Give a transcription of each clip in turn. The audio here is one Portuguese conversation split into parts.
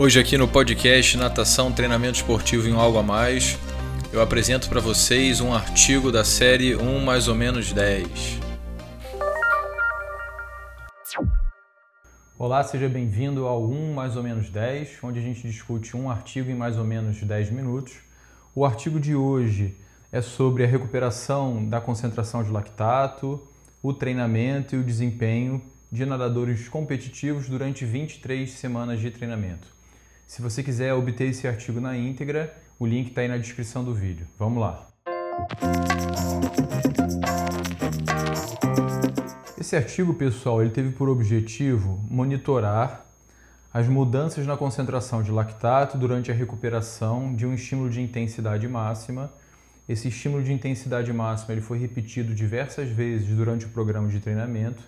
Hoje aqui no podcast Natação, Treinamento Esportivo em Algo a Mais, eu apresento para vocês um artigo da série 1 mais ou menos 10. Olá, seja bem-vindo ao 1 mais ou menos 10, onde a gente discute um artigo em mais ou menos 10 minutos. O artigo de hoje é sobre a recuperação da concentração de lactato, o treinamento e o desempenho de nadadores competitivos durante 23 semanas de treinamento. Se você quiser obter esse artigo na íntegra, o link está aí na descrição do vídeo. Vamos lá! Esse artigo, pessoal, ele teve por objetivo monitorar as mudanças na concentração de lactato durante a recuperação de um estímulo de intensidade máxima esse estímulo de intensidade máxima ele foi repetido diversas vezes durante o programa de treinamento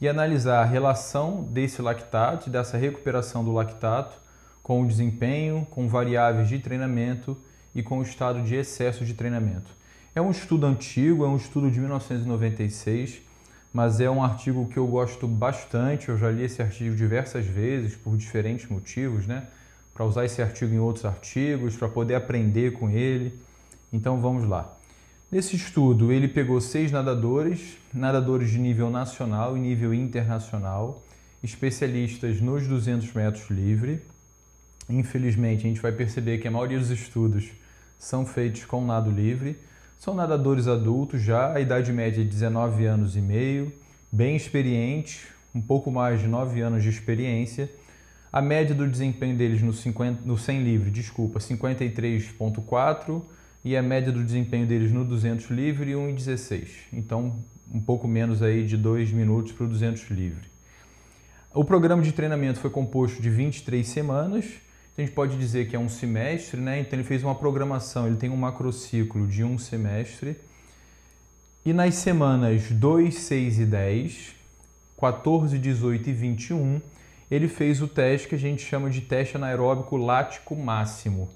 e analisar a relação desse lactato, dessa recuperação do lactato, com o desempenho, com variáveis de treinamento e com o estado de excesso de treinamento. É um estudo antigo, é um estudo de 1996, mas é um artigo que eu gosto bastante. Eu já li esse artigo diversas vezes por diferentes motivos, né? Para usar esse artigo em outros artigos, para poder aprender com ele. Então vamos lá. Nesse estudo, ele pegou seis nadadores, nadadores de nível nacional e nível internacional, especialistas nos 200 metros livre. Infelizmente, a gente vai perceber que a maioria dos estudos são feitos com nado livre. São nadadores adultos já, a idade média é 19 anos e meio, bem experientes, um pouco mais de 9 anos de experiência. A média do desempenho deles no, 50, no 100 livre, desculpa, 53.4 e a média do desempenho deles no 200 livre 1,16. Então, um pouco menos aí de 2 minutos para o 200 livre. O programa de treinamento foi composto de 23 semanas. A gente pode dizer que é um semestre, né? Então ele fez uma programação, ele tem um macrociclo de um semestre. E nas semanas 2, 6 e 10, 14, 18 e 21, ele fez o teste que a gente chama de teste anaeróbico lático máximo.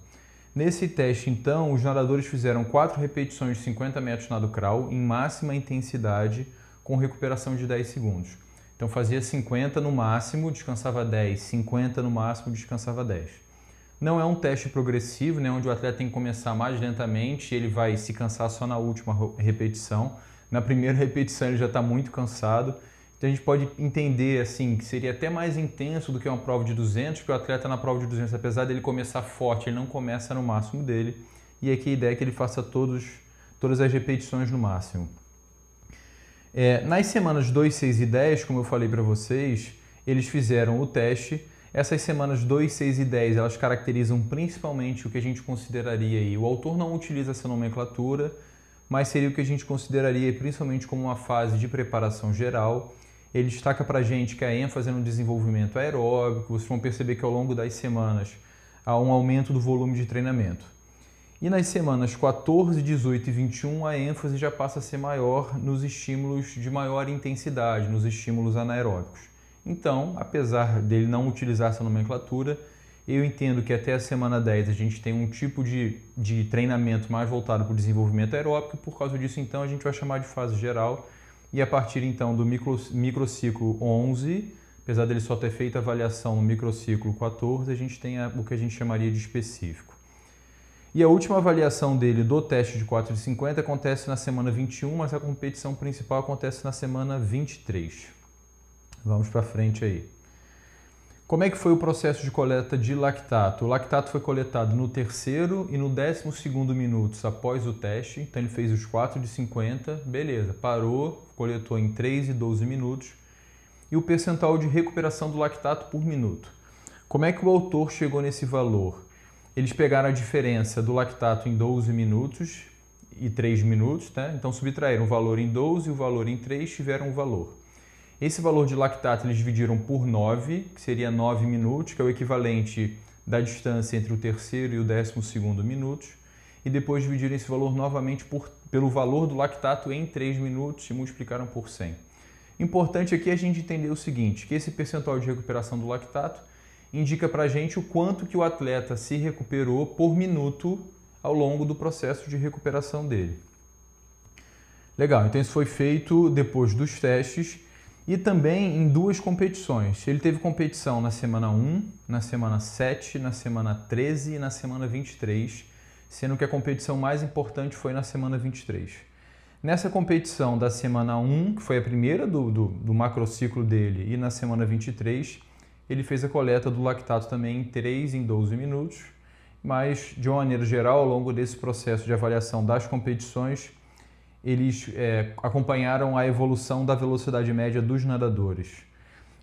Nesse teste, então, os nadadores fizeram quatro repetições de 50 metros nado crawl em máxima intensidade com recuperação de 10 segundos. Então fazia 50 no máximo, descansava 10, 50 no máximo, descansava 10. Não é um teste progressivo, né, onde o atleta tem que começar mais lentamente ele vai se cansar só na última repetição. Na primeira repetição ele já está muito cansado então a gente pode entender assim que seria até mais intenso do que uma prova de 200, porque o atleta na prova de 200, apesar dele começar forte, ele não começa no máximo dele. E aqui a ideia é que ele faça todos, todas as repetições no máximo. É, nas semanas 2, 6 e 10, como eu falei para vocês, eles fizeram o teste. Essas semanas 2, 6 e 10, elas caracterizam principalmente o que a gente consideraria aí. O autor não utiliza essa nomenclatura, mas seria o que a gente consideraria principalmente como uma fase de preparação geral ele destaca para a gente que a ênfase é no desenvolvimento aeróbico, vocês vão perceber que ao longo das semanas há um aumento do volume de treinamento. E nas semanas 14, 18 e 21, a ênfase já passa a ser maior nos estímulos de maior intensidade, nos estímulos anaeróbicos. Então, apesar dele não utilizar essa nomenclatura, eu entendo que até a semana 10 a gente tem um tipo de, de treinamento mais voltado para o desenvolvimento aeróbico, por causa disso, então, a gente vai chamar de fase geral e a partir então do micro, microciclo 11, apesar dele só ter feito a avaliação no microciclo 14, a gente tem a, o que a gente chamaria de específico. E a última avaliação dele do teste de 4,50 acontece na semana 21, mas a competição principal acontece na semana 23. Vamos para frente aí. Como é que foi o processo de coleta de lactato? O lactato foi coletado no terceiro e no décimo segundo minutos após o teste. Então ele fez os 4 de 50, beleza, parou, coletou em 3 e 12 minutos. E o percentual de recuperação do lactato por minuto. Como é que o autor chegou nesse valor? Eles pegaram a diferença do lactato em 12 minutos e 3 minutos, tá? então subtraíram o valor em 12 e o valor em 3 tiveram o valor. Esse valor de lactato eles dividiram por 9, que seria 9 minutos, que é o equivalente da distância entre o terceiro e o décimo segundo minutos, e depois dividiram esse valor novamente por, pelo valor do lactato em 3 minutos e multiplicaram por 100. Importante aqui a gente entender o seguinte, que esse percentual de recuperação do lactato indica para a gente o quanto que o atleta se recuperou por minuto ao longo do processo de recuperação dele. Legal, então isso foi feito depois dos testes e também em duas competições. Ele teve competição na semana 1, na semana 7, na semana 13 e na semana 23, sendo que a competição mais importante foi na semana 23. Nessa competição da semana 1, que foi a primeira do, do, do macrociclo dele, e na semana 23, ele fez a coleta do lactato também em 3 em 12 minutos, mas de uma maneira geral, ao longo desse processo de avaliação das competições, eles é, acompanharam a evolução da velocidade média dos nadadores.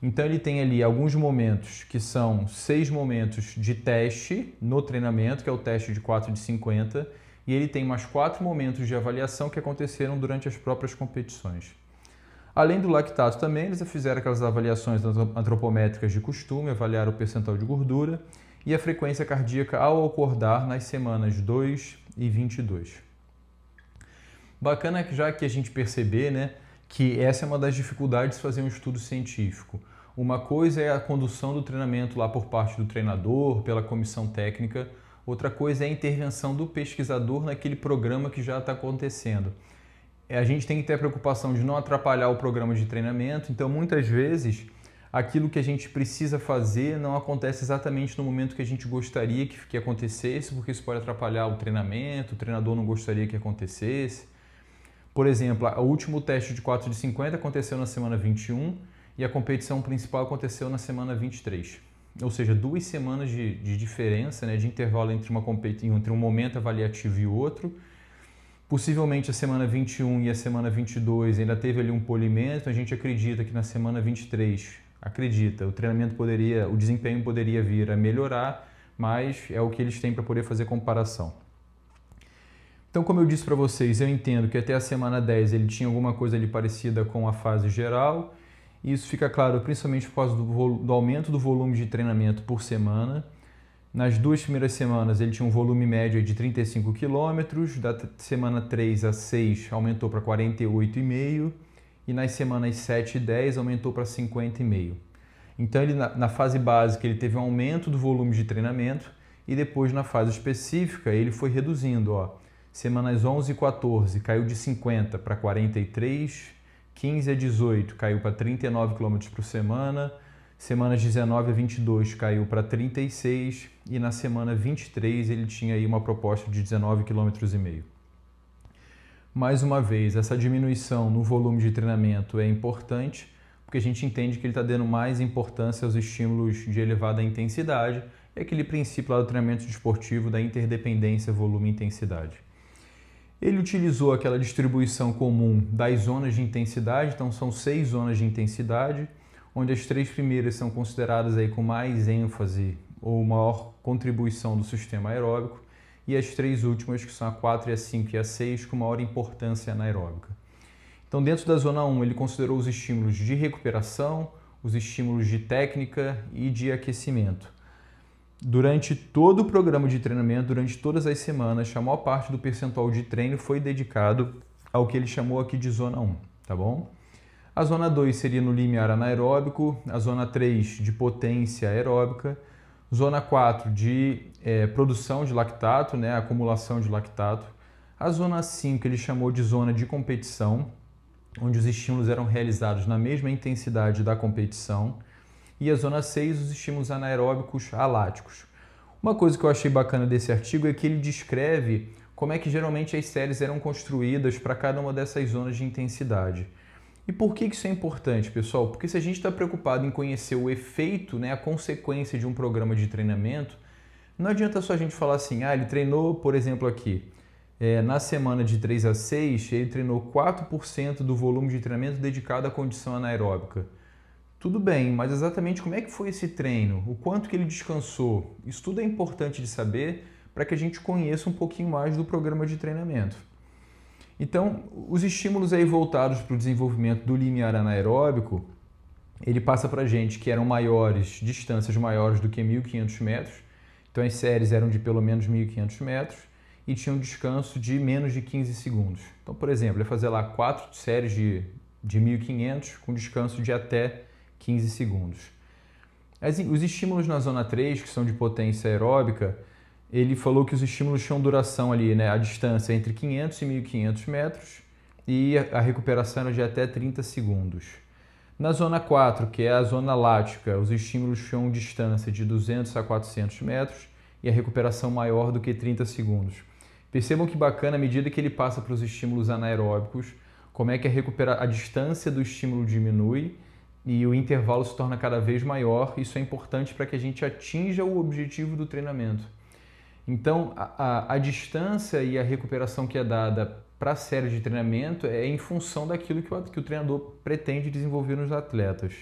Então ele tem ali alguns momentos que são seis momentos de teste no treinamento, que é o teste de 4 de 50, e ele tem mais quatro momentos de avaliação que aconteceram durante as próprias competições. Além do lactato também, eles fizeram aquelas avaliações antropométricas de costume, avaliaram o percentual de gordura e a frequência cardíaca ao acordar nas semanas 2 e 22. Bacana já que a gente perceber, né, que essa é uma das dificuldades de fazer um estudo científico. Uma coisa é a condução do treinamento lá por parte do treinador, pela comissão técnica, outra coisa é a intervenção do pesquisador naquele programa que já está acontecendo. A gente tem que ter a preocupação de não atrapalhar o programa de treinamento, então muitas vezes aquilo que a gente precisa fazer não acontece exatamente no momento que a gente gostaria que, que acontecesse, porque isso pode atrapalhar o treinamento, o treinador não gostaria que acontecesse. Por exemplo, o último teste de 4 de 50 aconteceu na semana 21 e a competição principal aconteceu na semana 23. Ou seja, duas semanas de, de diferença, né, de intervalo entre, uma entre um momento avaliativo e outro. Possivelmente a semana 21 e a semana 22 ainda teve ali um polimento. A gente acredita que na semana 23, acredita, o treinamento poderia, o desempenho poderia vir a melhorar, mas é o que eles têm para poder fazer comparação. Então, como eu disse para vocês, eu entendo que até a semana 10 ele tinha alguma coisa ali parecida com a fase geral. E isso fica claro principalmente por causa do, do aumento do volume de treinamento por semana. Nas duas primeiras semanas ele tinha um volume médio de 35 km, da semana 3 a 6 aumentou para 48,5 e nas semanas 7 e 10 aumentou para 50,5. Então ele na, na fase básica ele teve um aumento do volume de treinamento e depois na fase específica ele foi reduzindo, ó. Semanas 11 e 14 caiu de 50 para 43, 15 a 18 caiu para 39 km por semana, semanas 19 a 22 caiu para 36 e na semana 23 ele tinha aí uma proposta de 19 km e meio. Mais uma vez, essa diminuição no volume de treinamento é importante porque a gente entende que ele está dando mais importância aos estímulos de elevada intensidade, é aquele princípio lá do treinamento desportivo da interdependência volume-intensidade. Ele utilizou aquela distribuição comum das zonas de intensidade, então são seis zonas de intensidade, onde as três primeiras são consideradas aí com mais ênfase ou maior contribuição do sistema aeróbico, e as três últimas, que são a 4, a 5 e a 6, com maior importância anaeróbica. Então, dentro da zona 1, ele considerou os estímulos de recuperação, os estímulos de técnica e de aquecimento durante todo o programa de treinamento, durante todas as semanas, a maior parte do percentual de treino foi dedicado ao que ele chamou aqui de zona 1, tá bom? A zona 2 seria no limiar anaeróbico, a zona 3 de potência aeróbica, zona 4 de é, produção de lactato, né, acumulação de lactato, a zona 5 ele chamou de zona de competição, onde os estímulos eram realizados na mesma intensidade da competição, e a zona 6, os estímulos anaeróbicos aláticos. Uma coisa que eu achei bacana desse artigo é que ele descreve como é que geralmente as séries eram construídas para cada uma dessas zonas de intensidade. E por que isso é importante, pessoal? Porque se a gente está preocupado em conhecer o efeito, né, a consequência de um programa de treinamento, não adianta só a gente falar assim, ah, ele treinou, por exemplo, aqui, é, na semana de 3 a 6, ele treinou 4% do volume de treinamento dedicado à condição anaeróbica. Tudo bem, mas exatamente como é que foi esse treino? O quanto que ele descansou? Isso tudo é importante de saber para que a gente conheça um pouquinho mais do programa de treinamento. Então, os estímulos aí voltados para o desenvolvimento do limiar anaeróbico, ele passa para a gente que eram maiores, distâncias maiores do que 1.500 metros. Então, as séries eram de pelo menos 1.500 metros e tinham um descanso de menos de 15 segundos. Então, por exemplo, é fazer lá quatro séries de, de 1.500 com descanso de até 15 segundos. os estímulos na zona 3, que são de potência aeróbica, ele falou que os estímulos tinham duração ali, né, a distância entre 500 e 1500 metros e a recuperação era de até 30 segundos. Na zona 4, que é a zona lática, os estímulos tinham distância de 200 a 400 metros e a recuperação maior do que 30 segundos. Percebam que bacana à medida que ele passa para os estímulos anaeróbicos, como é que a, recupera... a distância do estímulo diminui e o intervalo se torna cada vez maior. Isso é importante para que a gente atinja o objetivo do treinamento. Então, a, a, a distância e a recuperação que é dada para a série de treinamento é em função daquilo que o, que o treinador pretende desenvolver nos atletas.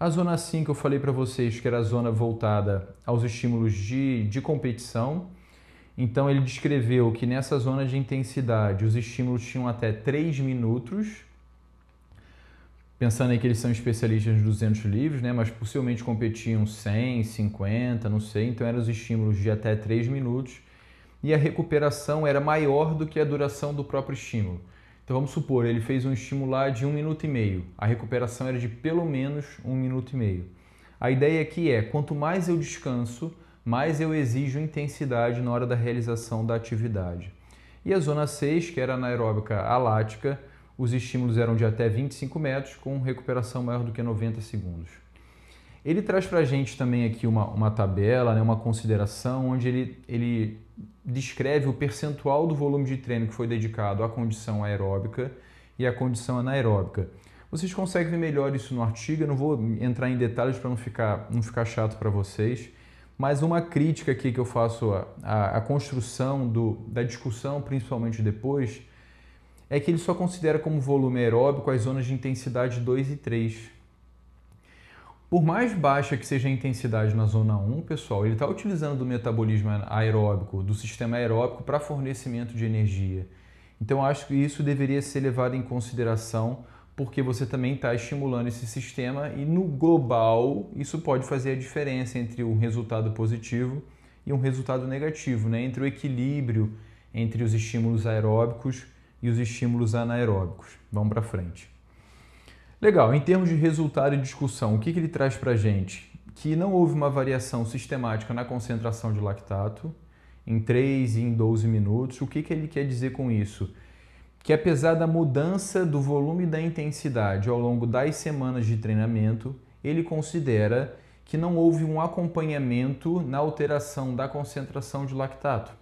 A zona 5 eu falei para vocês que era a zona voltada aos estímulos de, de competição. Então ele descreveu que nessa zona de intensidade os estímulos tinham até 3 minutos. Pensando aí que eles são especialistas nos 200 livros, né? mas possivelmente competiam 100, 50, não sei. Então eram os estímulos de até 3 minutos. E a recuperação era maior do que a duração do próprio estímulo. Então vamos supor, ele fez um estímulo lá de um minuto e meio. A recuperação era de pelo menos um minuto e meio. A ideia aqui é, quanto mais eu descanso, mais eu exijo intensidade na hora da realização da atividade. E a zona 6, que era anaeróbica alática, os estímulos eram de até 25 metros, com recuperação maior do que 90 segundos. Ele traz para a gente também aqui uma, uma tabela, né, uma consideração, onde ele, ele descreve o percentual do volume de treino que foi dedicado à condição aeróbica e à condição anaeróbica. Vocês conseguem ver melhor isso no artigo, eu não vou entrar em detalhes para não ficar, não ficar chato para vocês, mas uma crítica aqui que eu faço à, à construção do, da discussão, principalmente depois, é que ele só considera como volume aeróbico as zonas de intensidade 2 e 3. Por mais baixa que seja a intensidade na zona 1, pessoal, ele está utilizando o metabolismo aeróbico, do sistema aeróbico, para fornecimento de energia. Então, acho que isso deveria ser levado em consideração, porque você também está estimulando esse sistema e, no global, isso pode fazer a diferença entre um resultado positivo e um resultado negativo, né? entre o equilíbrio entre os estímulos aeróbicos e os estímulos anaeróbicos. Vamos para frente. Legal, em termos de resultado e discussão, o que, que ele traz para a gente? Que não houve uma variação sistemática na concentração de lactato em 3 e em 12 minutos. O que, que ele quer dizer com isso? Que apesar da mudança do volume e da intensidade ao longo das semanas de treinamento, ele considera que não houve um acompanhamento na alteração da concentração de lactato.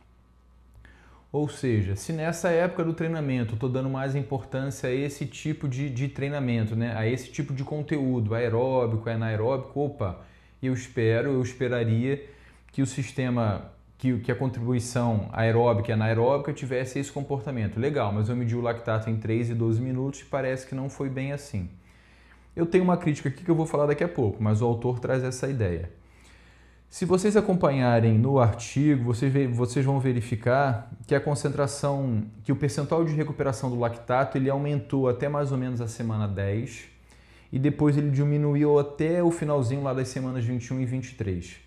Ou seja, se nessa época do treinamento estou dando mais importância a esse tipo de, de treinamento, né? a esse tipo de conteúdo, aeróbico, anaeróbico, opa, eu espero, eu esperaria que o sistema, que, que a contribuição aeróbica e anaeróbica tivesse esse comportamento. Legal, mas eu medi o lactato em 3 e 12 minutos e parece que não foi bem assim. Eu tenho uma crítica aqui que eu vou falar daqui a pouco, mas o autor traz essa ideia. Se vocês acompanharem no artigo, vocês, vocês vão verificar que a concentração, que o percentual de recuperação do lactato ele aumentou até mais ou menos a semana 10 e depois ele diminuiu até o finalzinho lá das semanas 21 e 23.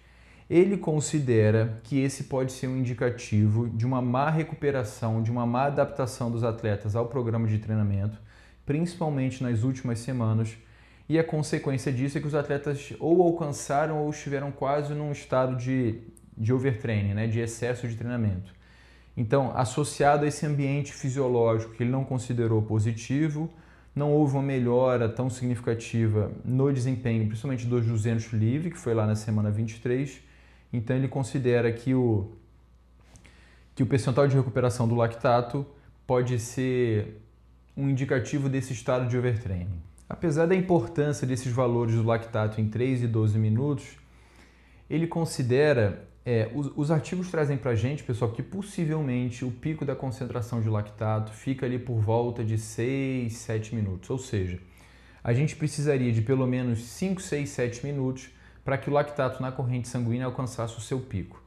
Ele considera que esse pode ser um indicativo de uma má recuperação, de uma má adaptação dos atletas ao programa de treinamento, principalmente nas últimas semanas e a consequência disso é que os atletas ou alcançaram ou estiveram quase num estado de, de overtraining, né, de excesso de treinamento. Então, associado a esse ambiente fisiológico que ele não considerou positivo, não houve uma melhora tão significativa no desempenho, principalmente dos 200 livre, que foi lá na semana 23. Então, ele considera que o, que o percentual de recuperação do lactato pode ser um indicativo desse estado de overtraining. Apesar da importância desses valores do lactato em 3 e 12 minutos, ele considera, é, os, os, artigos trazem para a gente, pessoal, que possivelmente o pico da concentração de lactato fica ali por volta de 6, 7 minutos. Ou seja, a gente precisaria de pelo menos 5, 6, 7 minutos para que o lactato na corrente sanguínea alcançasse o seu pico.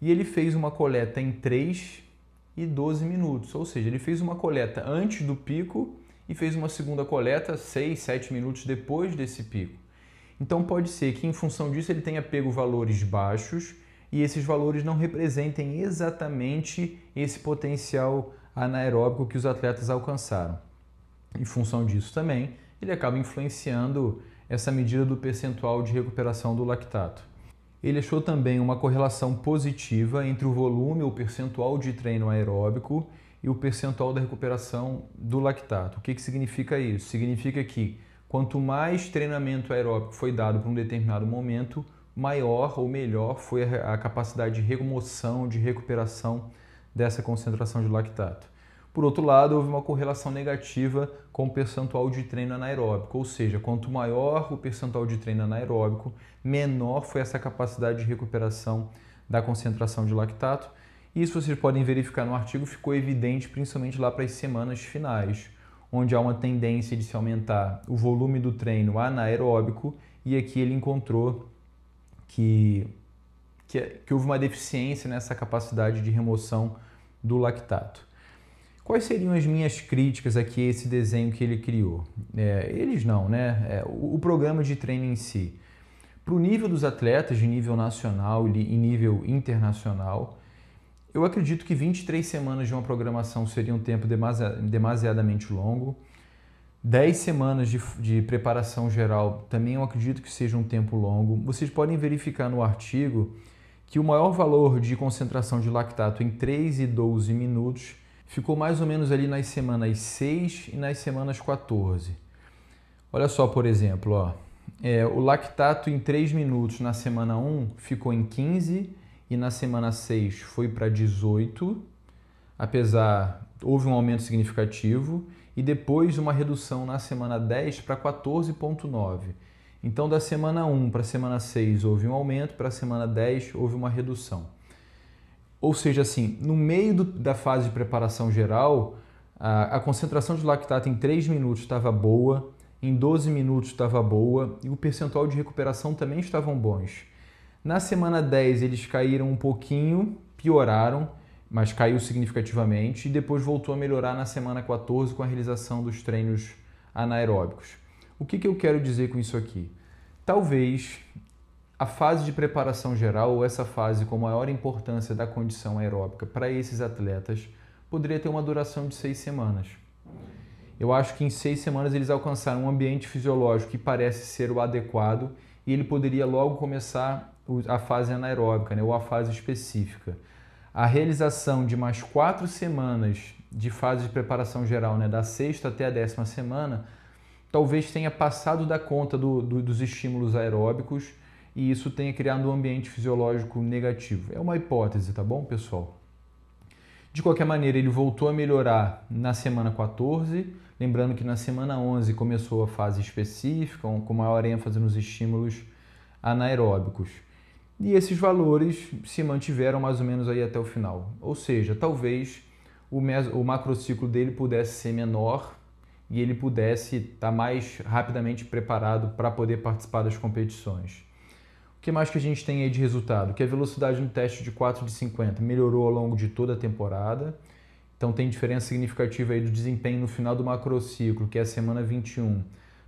E ele fez uma coleta em 3 e 12 minutos, ou seja, ele fez uma coleta antes do pico e fez uma segunda coleta 6, 7 minutos depois desse pico. Então pode ser que em função disso ele tenha pego valores baixos e esses valores não representem exatamente esse potencial anaeróbico que os atletas alcançaram. Em função disso também, ele acaba influenciando essa medida do percentual de recuperação do lactato. Ele achou também uma correlação positiva entre o volume ou percentual de treino aeróbico e o percentual da recuperação do lactato. O que, que significa isso? Significa que quanto mais treinamento aeróbico foi dado para um determinado momento, maior ou melhor foi a capacidade de remoção, de recuperação dessa concentração de lactato. Por outro lado, houve uma correlação negativa com o percentual de treino anaeróbico, ou seja, quanto maior o percentual de treino anaeróbico, menor foi essa capacidade de recuperação da concentração de lactato. Isso vocês podem verificar no artigo, ficou evidente principalmente lá para as semanas finais, onde há uma tendência de se aumentar o volume do treino anaeróbico e aqui ele encontrou que, que, que houve uma deficiência nessa capacidade de remoção do lactato. Quais seriam as minhas críticas aqui a esse desenho que ele criou? É, eles não, né? É, o, o, programa de treino em si. Para o nível dos atletas de nível nacional e nível internacional, eu acredito que 23 semanas de uma programação seria um tempo demasiadamente longo. 10 semanas de, de, preparação geral também eu acredito que seja um tempo longo. Vocês podem verificar no artigo que o maior valor de concentração de lactato em 3 e 12 minutos ficou mais ou menos ali nas semanas 6 e nas semanas 14. Olha só, por exemplo, ó, é, o lactato em 3 minutos na semana 1 ficou em 15 e na semana 6 foi para 18, apesar houve um aumento significativo e depois uma redução na semana 10 para 14,9. Então, da semana 1 para a semana 6 houve um aumento, para a semana 10 houve uma redução. Ou seja, assim, no meio do, da fase de preparação geral, a, a concentração de lactato em 3 minutos estava boa, em 12 minutos estava boa e o percentual de recuperação também estavam bons. Na semana 10 eles caíram um pouquinho, pioraram, mas caiu significativamente e depois voltou a melhorar na semana 14 com a realização dos treinos anaeróbicos. O que, que eu quero dizer com isso aqui? Talvez a fase de preparação geral ou essa fase com maior importância da condição aeróbica para esses atletas poderia ter uma duração de seis semanas. Eu acho que em seis semanas eles alcançaram um ambiente fisiológico que parece ser o adequado e ele poderia logo começar a fase anaeróbica né, ou a fase específica. A realização de mais quatro semanas de fase de preparação geral, né, da sexta até a décima semana, talvez tenha passado da conta do, do, dos estímulos aeróbicos e isso tenha criado um ambiente fisiológico negativo. É uma hipótese, tá bom, pessoal? De qualquer maneira, ele voltou a melhorar na semana 14, lembrando que na semana 11 começou a fase específica, com maior ênfase nos estímulos anaeróbicos. E esses valores se mantiveram mais ou menos aí até o final. Ou seja, talvez o, o macrociclo dele pudesse ser menor e ele pudesse estar mais rapidamente preparado para poder participar das competições que mais que a gente tem aí de resultado? Que a velocidade no teste de 4 de 50 melhorou ao longo de toda a temporada. Então tem diferença significativa aí do desempenho no final do macrociclo, que é a semana 21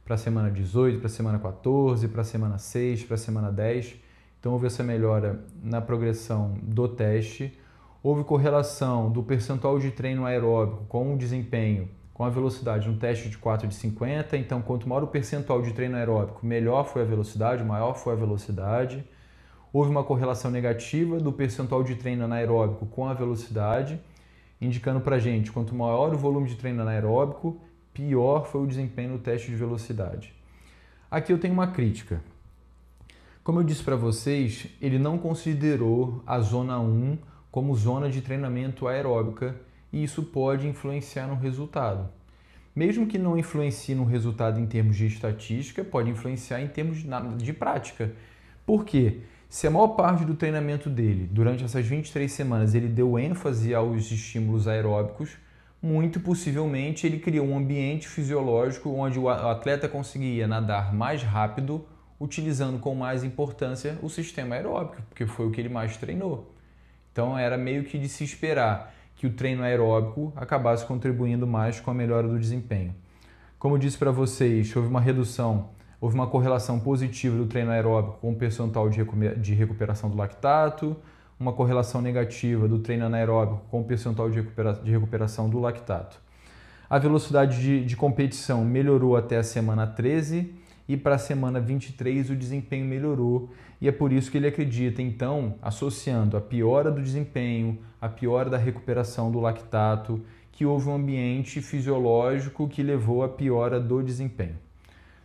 para a semana 18, para a semana 14, para a semana 6, para a semana 10. Então houve essa melhora na progressão do teste. Houve correlação do percentual de treino aeróbico com o desempenho com a velocidade no teste de 4 de 50. Então, quanto maior o percentual de treino aeróbico, melhor foi a velocidade, maior foi a velocidade. Houve uma correlação negativa do percentual de treino anaeróbico com a velocidade, indicando para a gente quanto maior o volume de treino anaeróbico, pior foi o desempenho no teste de velocidade. Aqui eu tenho uma crítica. Como eu disse para vocês, ele não considerou a zona 1 como zona de treinamento aeróbica e isso pode influenciar no resultado. Mesmo que não influencie no resultado em termos de estatística, pode influenciar em termos de prática. Por quê? Se a maior parte do treinamento dele, durante essas 23 semanas, ele deu ênfase aos estímulos aeróbicos, muito possivelmente ele criou um ambiente fisiológico onde o atleta conseguia nadar mais rápido, utilizando com mais importância o sistema aeróbico, porque foi o que ele mais treinou. Então era meio que de se esperar que o treino aeróbico acabasse contribuindo mais com a melhora do desempenho. Como eu disse para vocês, houve uma redução, houve uma correlação positiva do treino aeróbico com o percentual de recuperação do lactato, uma correlação negativa do treino anaeróbico com o percentual de recuperação do lactato. A velocidade de, de competição melhorou até a semana 13 e para a semana 23 o desempenho melhorou e é por isso que ele acredita, então, associando a piora do desempenho, a piora da recuperação do lactato, que houve um ambiente fisiológico que levou à piora do desempenho.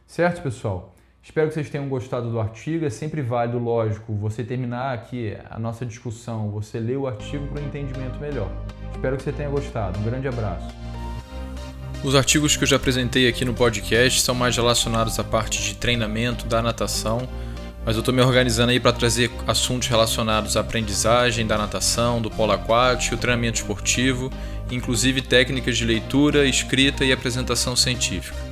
Certo, pessoal? Espero que vocês tenham gostado do artigo. É sempre válido, lógico, você terminar aqui a nossa discussão, você ler o artigo para um entendimento melhor. Espero que você tenha gostado. Um grande abraço. Os artigos que eu já apresentei aqui no podcast são mais relacionados à parte de treinamento da natação, mas eu estou me organizando aí para trazer assuntos relacionados à aprendizagem da natação, do polo aquático, treinamento esportivo, inclusive técnicas de leitura, escrita e apresentação científica.